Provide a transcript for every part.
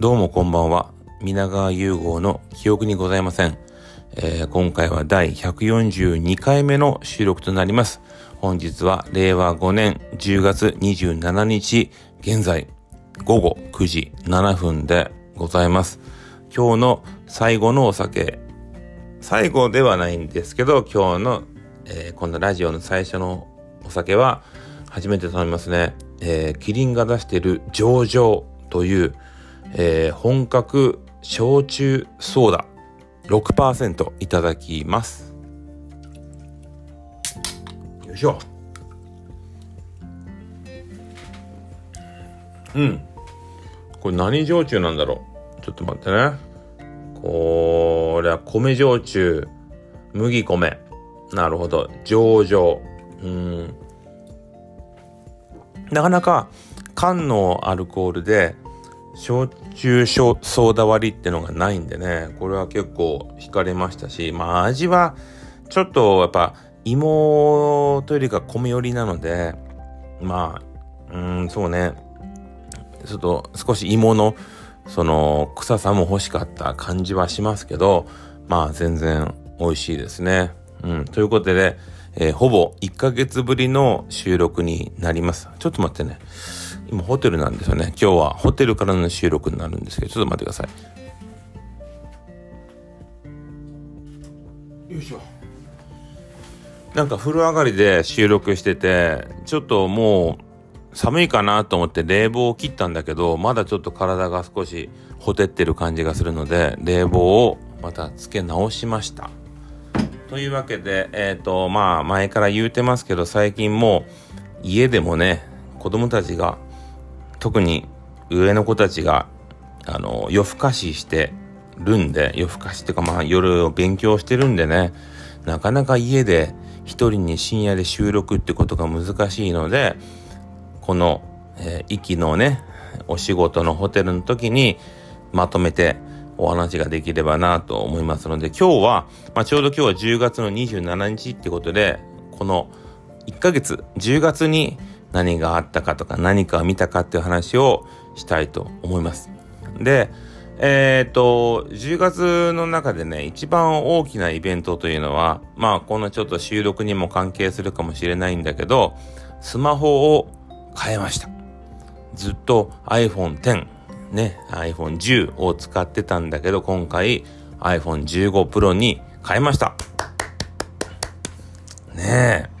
どうもこんばんは。皆川融合の記憶にございません。えー、今回は第142回目の収録となります。本日は令和5年10月27日現在午後9時7分でございます。今日の最後のお酒、最後ではないんですけど、今日の、えー、このラジオの最初のお酒は初めて頼みますね。えー、キリンが出している上々というえー、本格焼酎ソーダ。6%いただきます。よいしょ。うん。これ何焼酎なんだろう？ちょっと待ってね。これは米焼酎。麦米。なるほど。上々。うん。なかなか缶のアルコールで焼酎ソーダ割りってのがないんでね、これは結構惹かれましたし、まあ味はちょっとやっぱ芋というよりか米寄りなので、まあ、うん、そうね、ちょっと少し芋のその臭さも欲しかった感じはしますけど、まあ全然美味しいですね。うん、ということで、えー、ほぼ1ヶ月ぶりの収録になります。ちょっと待ってね。今ホテルなんですよね。今日はホテルからの収録になるんですけど、ちょっと待ってください。よいしょ。なんか風呂上がりで収録してて、ちょっともう寒いかなと思って冷房を切ったんだけど、まだちょっと体が少しほてってる感じがするので、冷房をまたつけ直しました。というわけで、えっ、ー、と、まあ前から言うてますけど、最近もう家でもね、子供たちが特に上の子たちが、あの、夜更かししてるんで、夜更かしっていうかまあ夜を勉強してるんでね、なかなか家で一人に深夜で収録ってことが難しいので、この、えー、息のね、お仕事のホテルの時にまとめてお話ができればなと思いますので、今日は、まあ、ちょうど今日は10月の27日ってことで、この1ヶ月、10月に何があったかとか何かを見たかっていう話をしたいと思います。で、えっ、と、10月の中でね、一番大きなイベントというのは、まあ、このちょっと収録にも関係するかもしれないんだけど、スマホを変えました。ずっと iPhone X、ね、iPhone 10を使ってたんだけど、今回 iPhone 15 Pro に変えました。ねえ。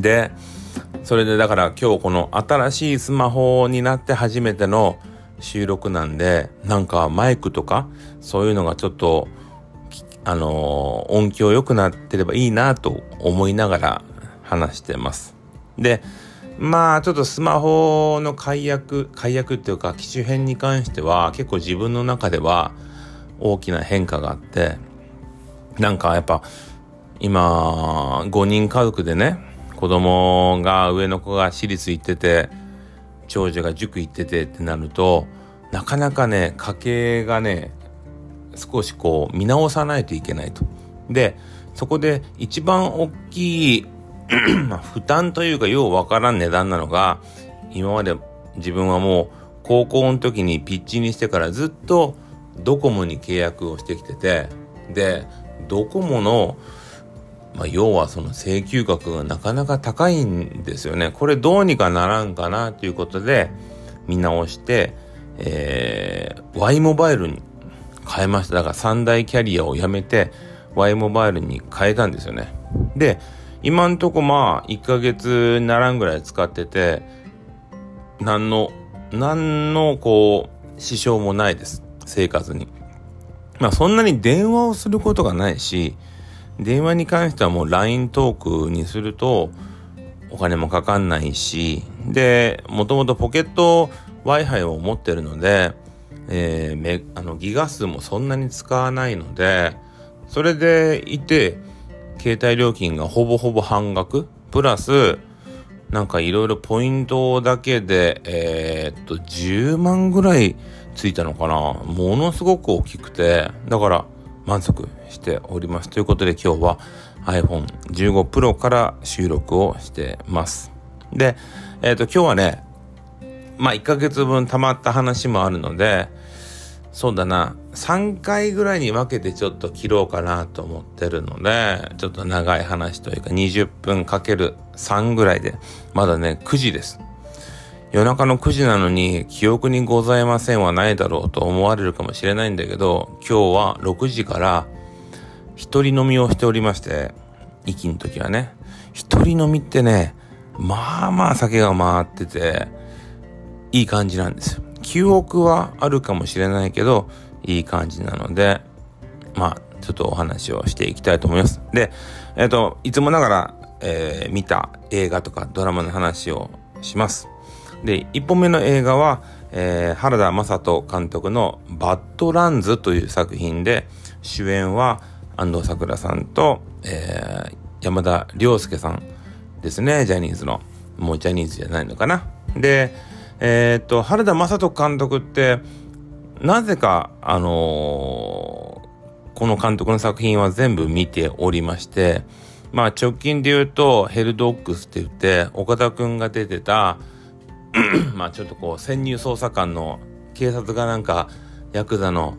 で、それでだから今日この新しいスマホになって初めての収録なんで、なんかマイクとかそういうのがちょっと、あのー、音響良くなってればいいなと思いながら話してます。で、まあちょっとスマホの解約、解約っていうか機種変に関しては結構自分の中では大きな変化があって、なんかやっぱ今5人家族でね、子供が上の子が私立行ってて長女が塾行っててってなるとなかなかね家計がね少しこう見直さないといけないと。でそこで一番大きい 負担というかようわからん値段なのが今まで自分はもう高校の時にピッチにしてからずっとドコモに契約をしてきててでドコモのまあ、要はその請求額がなかなか高いんですよね。これどうにかならんかなということで見直して、えー、Y モバイルに変えました。だから三大キャリアをやめて Y モバイルに変えたんですよね。で、今んとこまあ1ヶ月ならんぐらい使ってて、何の、何のこう、支障もないです。生活に。まあそんなに電話をすることがないし、電話に関してはもう LINE トークにするとお金もかかんないし、で、もともとポケット Wi-Fi を持ってるので、えー、あのギガ数もそんなに使わないので、それでいて、携帯料金がほぼほぼ半額、プラス、なんかいろいろポイントだけで、えー、っと、10万ぐらいついたのかな。ものすごく大きくて、だから、満足しております。ということで今日は iPhone 15 Pro から収録をしてます。で、えっ、ー、と今日はね、まあ1ヶ月分溜まった話もあるので、そうだな、3回ぐらいに分けてちょっと切ろうかなと思ってるので、ちょっと長い話というか20分かける3ぐらいで、まだね、9時です。夜中の9時なのに記憶にございませんはないだろうと思われるかもしれないんだけど、今日は6時から一人飲みをしておりまして、息の時はね、一人飲みってね、まあまあ酒が回ってて、いい感じなんですよ。記憶はあるかもしれないけど、いい感じなので、まあ、ちょっとお話をしていきたいと思います。で、えっ、ー、と、いつもながら、えー、見た映画とかドラマの話をします。で、1本目の映画は、えー、原田雅人監督のバッドランズという作品で、主演は安藤サクラさんと、えー、山田涼介さんですね、ジャニーズの。もうジャニーズじゃないのかな。で、えー、っと、原田雅人監督って、なぜか、あのー、この監督の作品は全部見ておりまして、まあ直近で言うと、ヘルドッグスって言って、岡田くんが出てた、まあちょっとこう潜入捜査官の警察がなんかヤクザの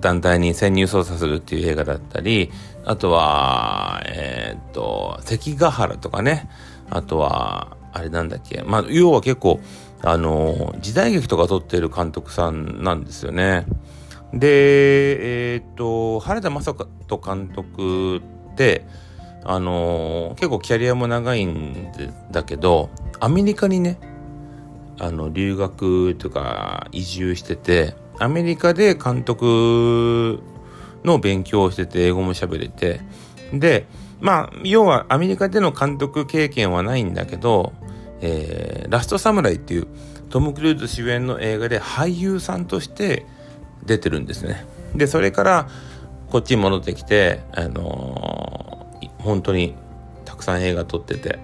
団体に潜入捜査するっていう映画だったりあとはえー、っと関ヶ原とかね。あとはあれなんだっけ。まあ要は結構あの時代劇とか撮ってる監督さんなんですよね。でえー、っと原田雅人監督ってあの結構キャリアも長いんだけどアメリカにねあの留学とか移住しててアメリカで監督の勉強をしてて英語も喋れてでまあ要はアメリカでの監督経験はないんだけど、えー、ラストサムライっていうトム・クルーズ主演の映画で俳優さんとして出てるんですね。でそれからこっちに戻ってきて、あのー、本当にたくさん映画撮ってて。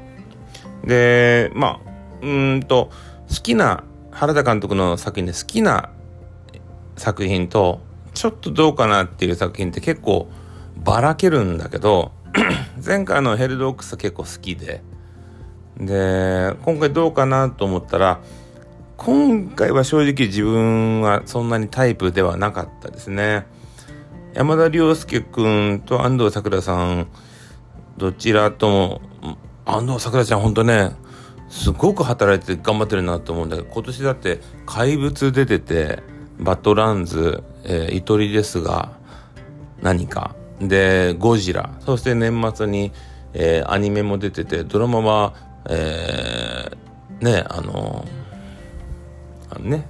でまあうんと好きな原田監督の作品で好きな作品とちょっとどうかなっていう作品って結構ばらけるんだけど 前回のヘルドックス結構好きで。で今回どうかなと思ったら今回は正直自分はそんなにタイプではなかったですね。山田涼介君と安藤サクラさんどちらとも安藤サクラちゃんほんとねすごく働いて頑張ってるなと思うんだけど今年だって怪物出ててバッドランズ、えー、イトリですが何か。でゴジラ。そして年末に、えー、アニメも出ててドラマは、えー、ねあのあのね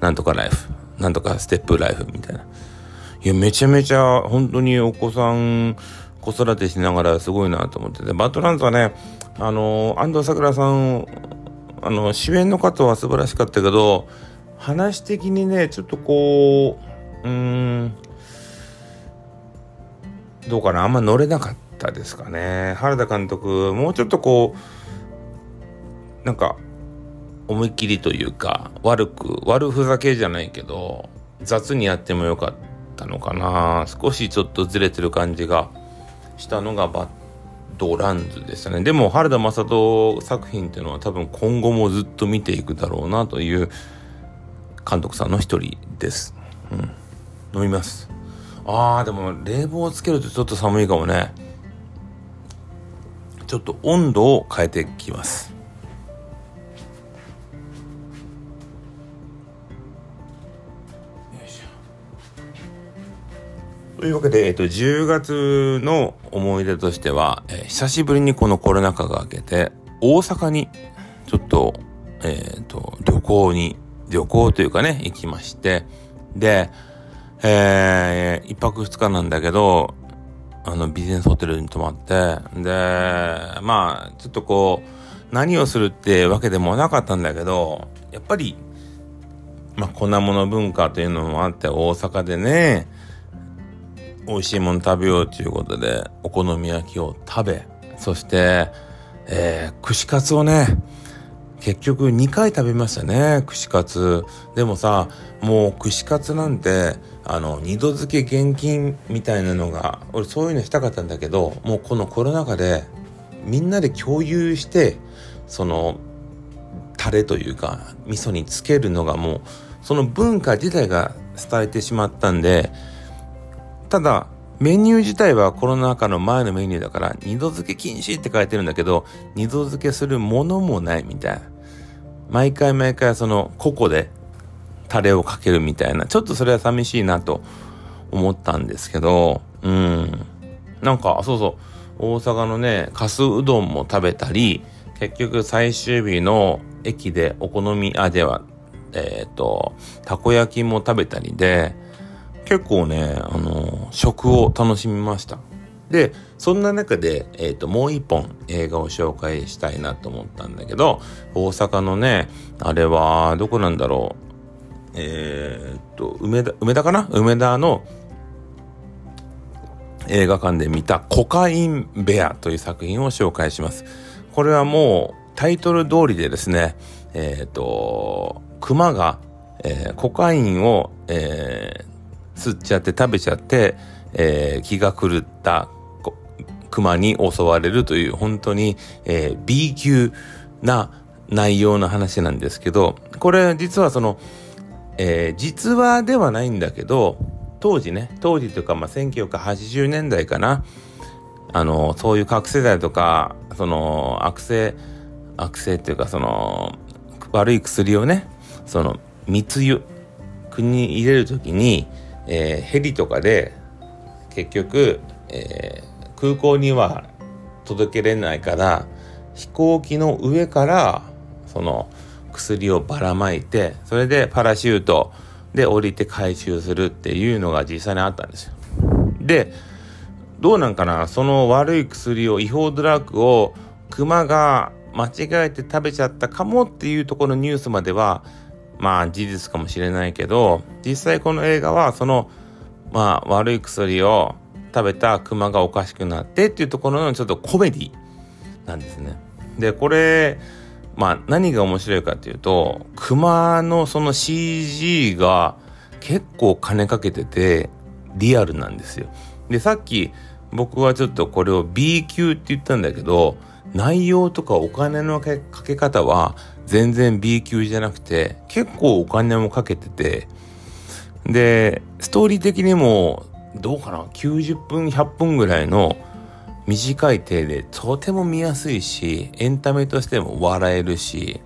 なんとかライフ。なんとかステップライフみたいな。いやめちゃめちゃ本当にお子さん子育てしながらすごいなと思ってて。バッドランズはねあの安藤サクラさんあの主演の方は素晴らしかったけど話的にねちょっとこううんどうかなあんま乗れなかったですかね。原田監督もうちょっとこうなんか思いっきりというか悪く悪ふざけじゃないけど雑にやってもよかったのかな。少しちょっとずれてる感じがしたのがバッドランズでしたねでも原田雅人作品っていうのは多分今後もずっと見ていくだろうなという監督さんの一人です。うん。飲みます。あー、でも冷房をつけるとちょっと寒いかもね。ちょっと温度を変えてきます。というわけで、えっと、10月の思い出としては、えー、久しぶりにこのコロナ禍が明けて、大阪にちょっと、えっ、と、旅行に旅行というかね、行きまして、で、えー、一泊二日なんだけど、あの、ビジネスホテルに泊まって、で、まあ、ちょっとこう、何をするってわけでもなかったんだけど、やっぱり、まあ、粉物文化というのもあって、大阪でね、美味しいもの食べようということで、お好み焼きを食べ、そして、えー、串カツをね、結局2回食べましたね串カツ。でもさもう串カツなんてあの二度漬け現金みたいなのが俺そういうのしたかったんだけどもうこのコロナ禍でみんなで共有してそのタレというか味噌につけるのがもうその文化自体が伝えてしまったんでただメニュー自体はコロナ禍の前のメニューだから二度漬け禁止って書いてるんだけど二度漬けするものもないみたいな。毎回毎回その個々でタレをかけるみたいな。ちょっとそれは寂しいなと思ったんですけどうん。なんかそうそう。大阪のねかすうどんも食べたり結局最終日の駅でお好みあではえっ、ー、とたこ焼きも食べたりで結構ねあの食を楽しみました。でそんな中で、えーと、もう一本映画を紹介したいなと思ったんだけど大阪のねあれはどこなんだろう。えっ、と梅田梅田かな？梅田の映画館で見たコカインベアという作品を紹介します。これはもうタイトル通りでですね、えっ、と、熊が、えー、コカインを、えー、吸っちゃって食べちゃって、えー、気が狂った熊に襲われるという本当に、えー、B 級な内容の話なんですけど、これ実はその、えー、実話ではないんだけど、当時ね、当時というか、まあ、1980年代かな、あの、そういう覚醒剤とか、その、悪性、悪性っていうか、その、悪い薬をね、その、密輸、国に入れる時に、えー、ヘリとかで、結局、えー、空港には届けれないから、飛行機の上から、その、薬をばらまいて、それでパラシュート、で降りて回収するっていうのが実際にあったんですよ。でどうなんかなその悪い薬を違法ドラッグをクマが間違えて食べちゃったかもっていうところのニュースまではまあ事実かもしれないけど実際この映画はそのまあ悪い薬を食べたクマがおかしくなってっていうところのちょっとコメディなんですね。でこれまあ何が面白いかっていうと、熊のその CG が結構金かけててリアルなんですよ。で、さっき僕はちょっとこれを B 級って言ったんだけど、内容とかお金のかけ方は全然 B 級じゃなくて結構お金もかけててでストーリー的にもどうかな90分100分ぐらいの短い手でとても見やすいし、エンタメとしても笑えるし、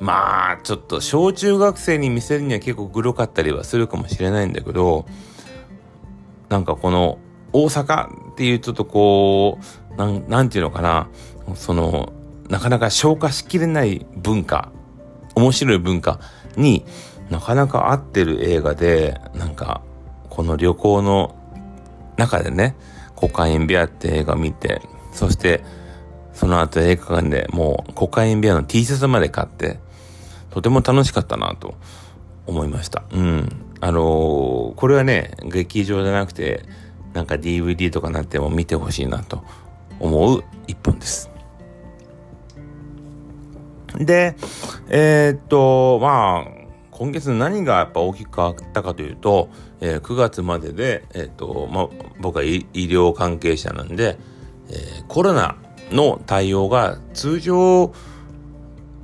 まあ、ちょっと小中学生に見せるには結構グロかったりはするかもしれないんだけど、なんかこの大阪っていうちょっとこう、なん、なんていうのかな、その、なかなか消化しきれない文化、面白い文化になかなか合ってる映画で、なんか、この旅行の中でね、コカインベアって映画見て、そしてその後映画館でもうコカインベアの T シャツまで買って、とても楽しかったなと思いました。うん。あのー、これはね、劇場じゃなくて、なんか DVD とかなっても見てほしいなと思う一本です。で、えー、っと、まあ、今月何がやっぱ大きく変わったかというと、えー、9月までで、えーとまあ、僕は医療関係者なんで、え、コロナの対応が通常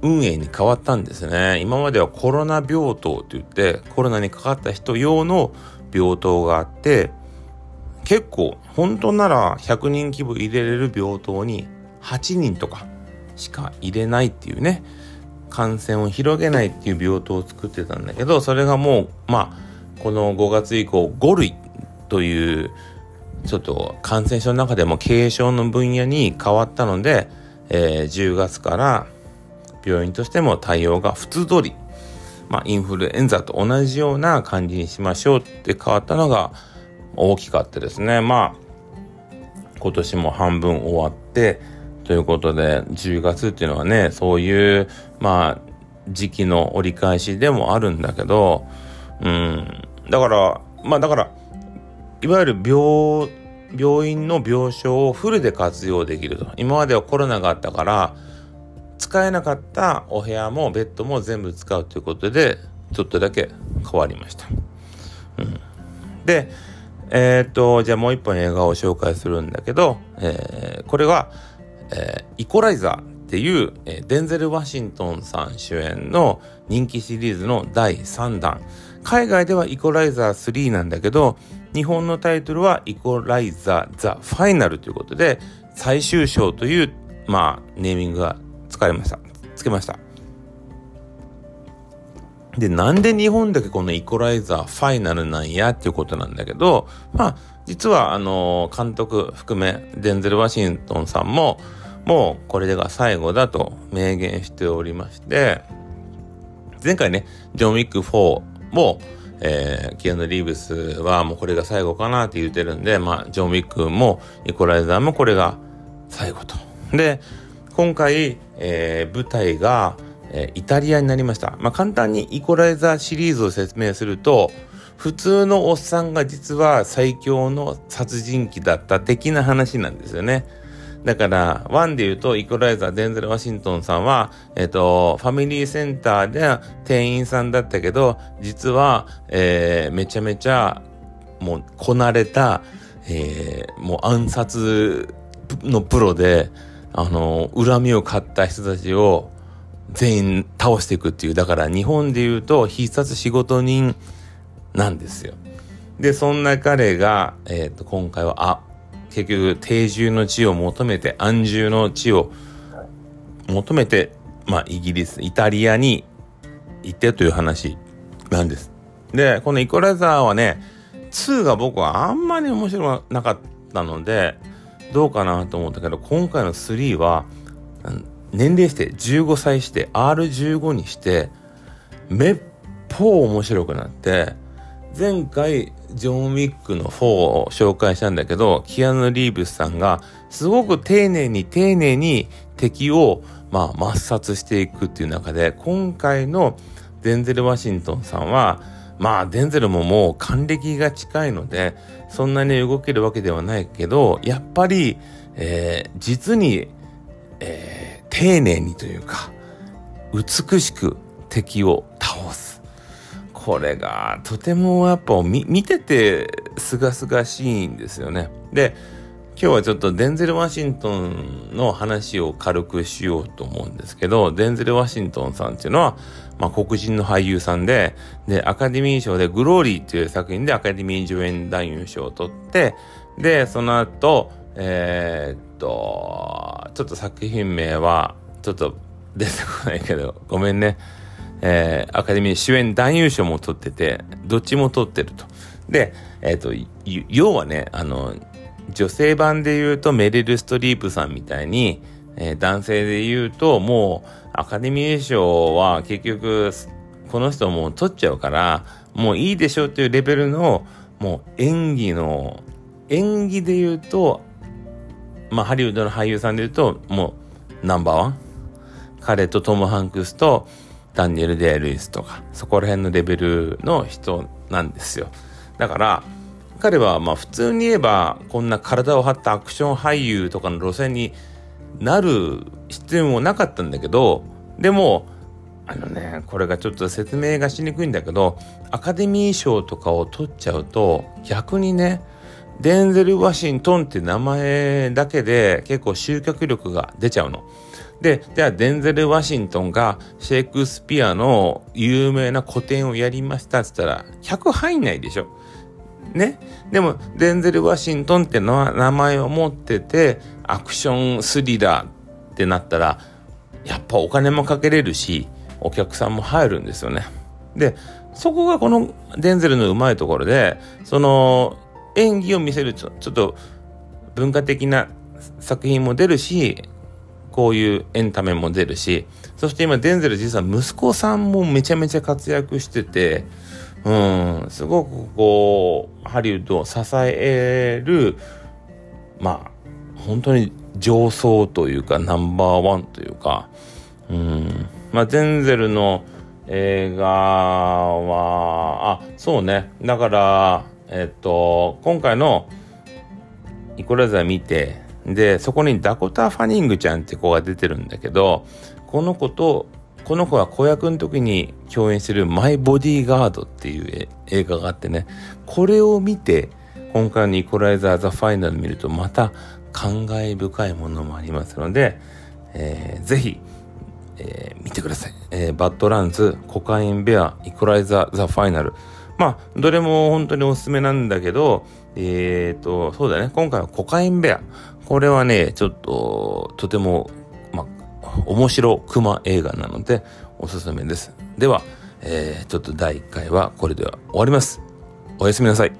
運営に変わったんですね。今まではコロナ病棟といってコロナにかかった人用の病棟があって結構本当なら100人規模入れれる病棟に8人とかしか入れないっていうね感染を広げないっていう病棟を作ってたんだけどそれがもうまあこの5月以降5類というちょっと感染症の中でも軽症の分野に変わったので、えー、10月から病院としても対応が普通通り、まあ、インフルエンザと同じような感じにしましょうって変わったのが大きかったですね。まあ今年も半分終わってということで、10月っていうのはね、そういう、まあ、時期の折り返しでもあるんだけど、うん、だから、まあだから、いわゆる病、病院の病床をフルで活用できると。今まではコロナがあったから、使えなかったお部屋もベッドも全部使うということで、ちょっとだけ変わりました。うん、で、えー、っと、じゃあもう一本映画を紹介するんだけど、えー、これは、えー、イコライザーっていう、えー、デンゼル・ワシントンさん主演の人気シリーズの第3弾。海外ではイコライザー3なんだけど、日本のタイトルはイコライザー・ザ・ファイナルということで、最終章という、まあ、ネーミングが使われました。つけました。で、なんで日本だけこのイコライザーファイナルなんやっていうことなんだけど、まあ、実はあの、監督含め、デンゼル・ワシントンさんも、もうこれが最後だと明言しておりまして、前回ね、ジョン・ウィック4も、えー、キアヌ・リーブスはもうこれが最後かなって言ってるんで、まあ、ジョン・ウィックもイコライザーもこれが最後と。で、今回、えー、舞台が、えー、イタリアになりました。まあ、簡単にイコライザーシリーズを説明すると、普通のおっさんが実は最強の殺人鬼だった的な話なんですよね。だから、ワンで言うと、イコライザー、デンゼル・ワシントンさんは、えっ、と、ファミリーセンターで店員さんだったけど、実は、えー、めちゃめちゃ、もう、こなれた、えー、もう暗殺のプロで、あの、恨みを買った人たちを全員倒していくっていう、だから日本で言うと必殺仕事人なんですよ。で、そんな彼が、えっ、ー、と、今回は、あ、結局定住の地を求めて安住の地を求めて、まあ、イギリスイタリアに行ってという話なんです。でこのイコラザーはね2が僕はあんまり面白くなかったのでどうかなと思ったけど今回の3は年齢して15歳して R15 にしてめっぽう面白くなって前回ジョン・ウィックの4を紹介したんだけどキアヌ・リーブスさんがすごく丁寧に丁寧に敵をまあ抹殺していくっていう中で今回のデンゼル・ワシントンさんはまあデンゼルももう還暦が近いのでそんなに動けるわけではないけどやっぱり、えー、実に、えー、丁寧にというか美しく敵をこれがとてもやっぱ見ててすがすがしいんですよね。で今日はちょっとデンゼル・ワシントンの話を軽くしようと思うんですけどデンゼル・ワシントンさんっていうのは、まあ、黒人の俳優さんででアカデミー賞で「グローリー」っていう作品でアカデミー助演男優賞を取ってでその後えー、っとちょっと作品名はちょっと出てこないけどごめんね。えー、アカデミー主演男優賞も取ってて、どっちも取ってると。で、えっ、ー、と、要はね、あの、女性版で言うとメリル・ストリープさんみたいに、えー、男性で言うともうアカデミー賞は結局この人もう取っちゃうからもういいでしょっていうレベルのもう演技の演技で言うとまあハリウッドの俳優さんで言うともうナンバーワン彼とトム・ハンクスとダニエル・デイ・ルイスとか、そこら辺のレベルの人なんですよ。だから、彼はまあ普通に言えば、こんな体を張ったアクション俳優とかの路線になる必要もなかったんだけど、でも、あのね、これがちょっと説明がしにくいんだけど、アカデミー賞とかを取っちゃうと、逆にね、デンゼル・ワシントンって名前だけで結構集客力が出ちゃうの。で、じゃあデンゼル・ワシントンがシェイクスピアの有名な古典をやりましたって言ったら100入んないでしょ。ね？でも、デンゼル・ワシントンっての名前を持ってて、アクションスリラーってなったら、やっぱお金もかけれるし、お客さんも入るんですよね。で、そこがこのデンゼルのうまいところで、その演技を見せるちょちょっと文化的な作品も出るし、こういうエンタメも出るし、そして今デンゼル実は息子さんもめちゃめちゃ活躍してて、うん、すごくこう、ハリウッドを支える、まあ、本当に上層というかナンバーワンというか、うん、まあ、デンゼルの映画は、あ、そうね。だから、えっと、今回のイコライザー見て、で、そこにダコタ・ファニングちゃんって子が出てるんだけど、この子と、この子は子役の時に共演してるマイ・ボディーガードっていう映画があってね、これを見て、今回のイコライザー・ザ・ファイナル見るとまた感慨深いものもありますので、えー、ぜひ、えー、見てください。えー、バッドランズ、コカインベア、イコライザー、ザ・ファイナル。まあ、どれも本当におすすめなんだけど、えっ、ー、と、そうだね、今回はコカインベア。これはね、ちょっと、とても、まあ、面白クマ映画なので、おすすめです。では、えー、ちょっと第1回はこれでは終わります。おやすみなさい。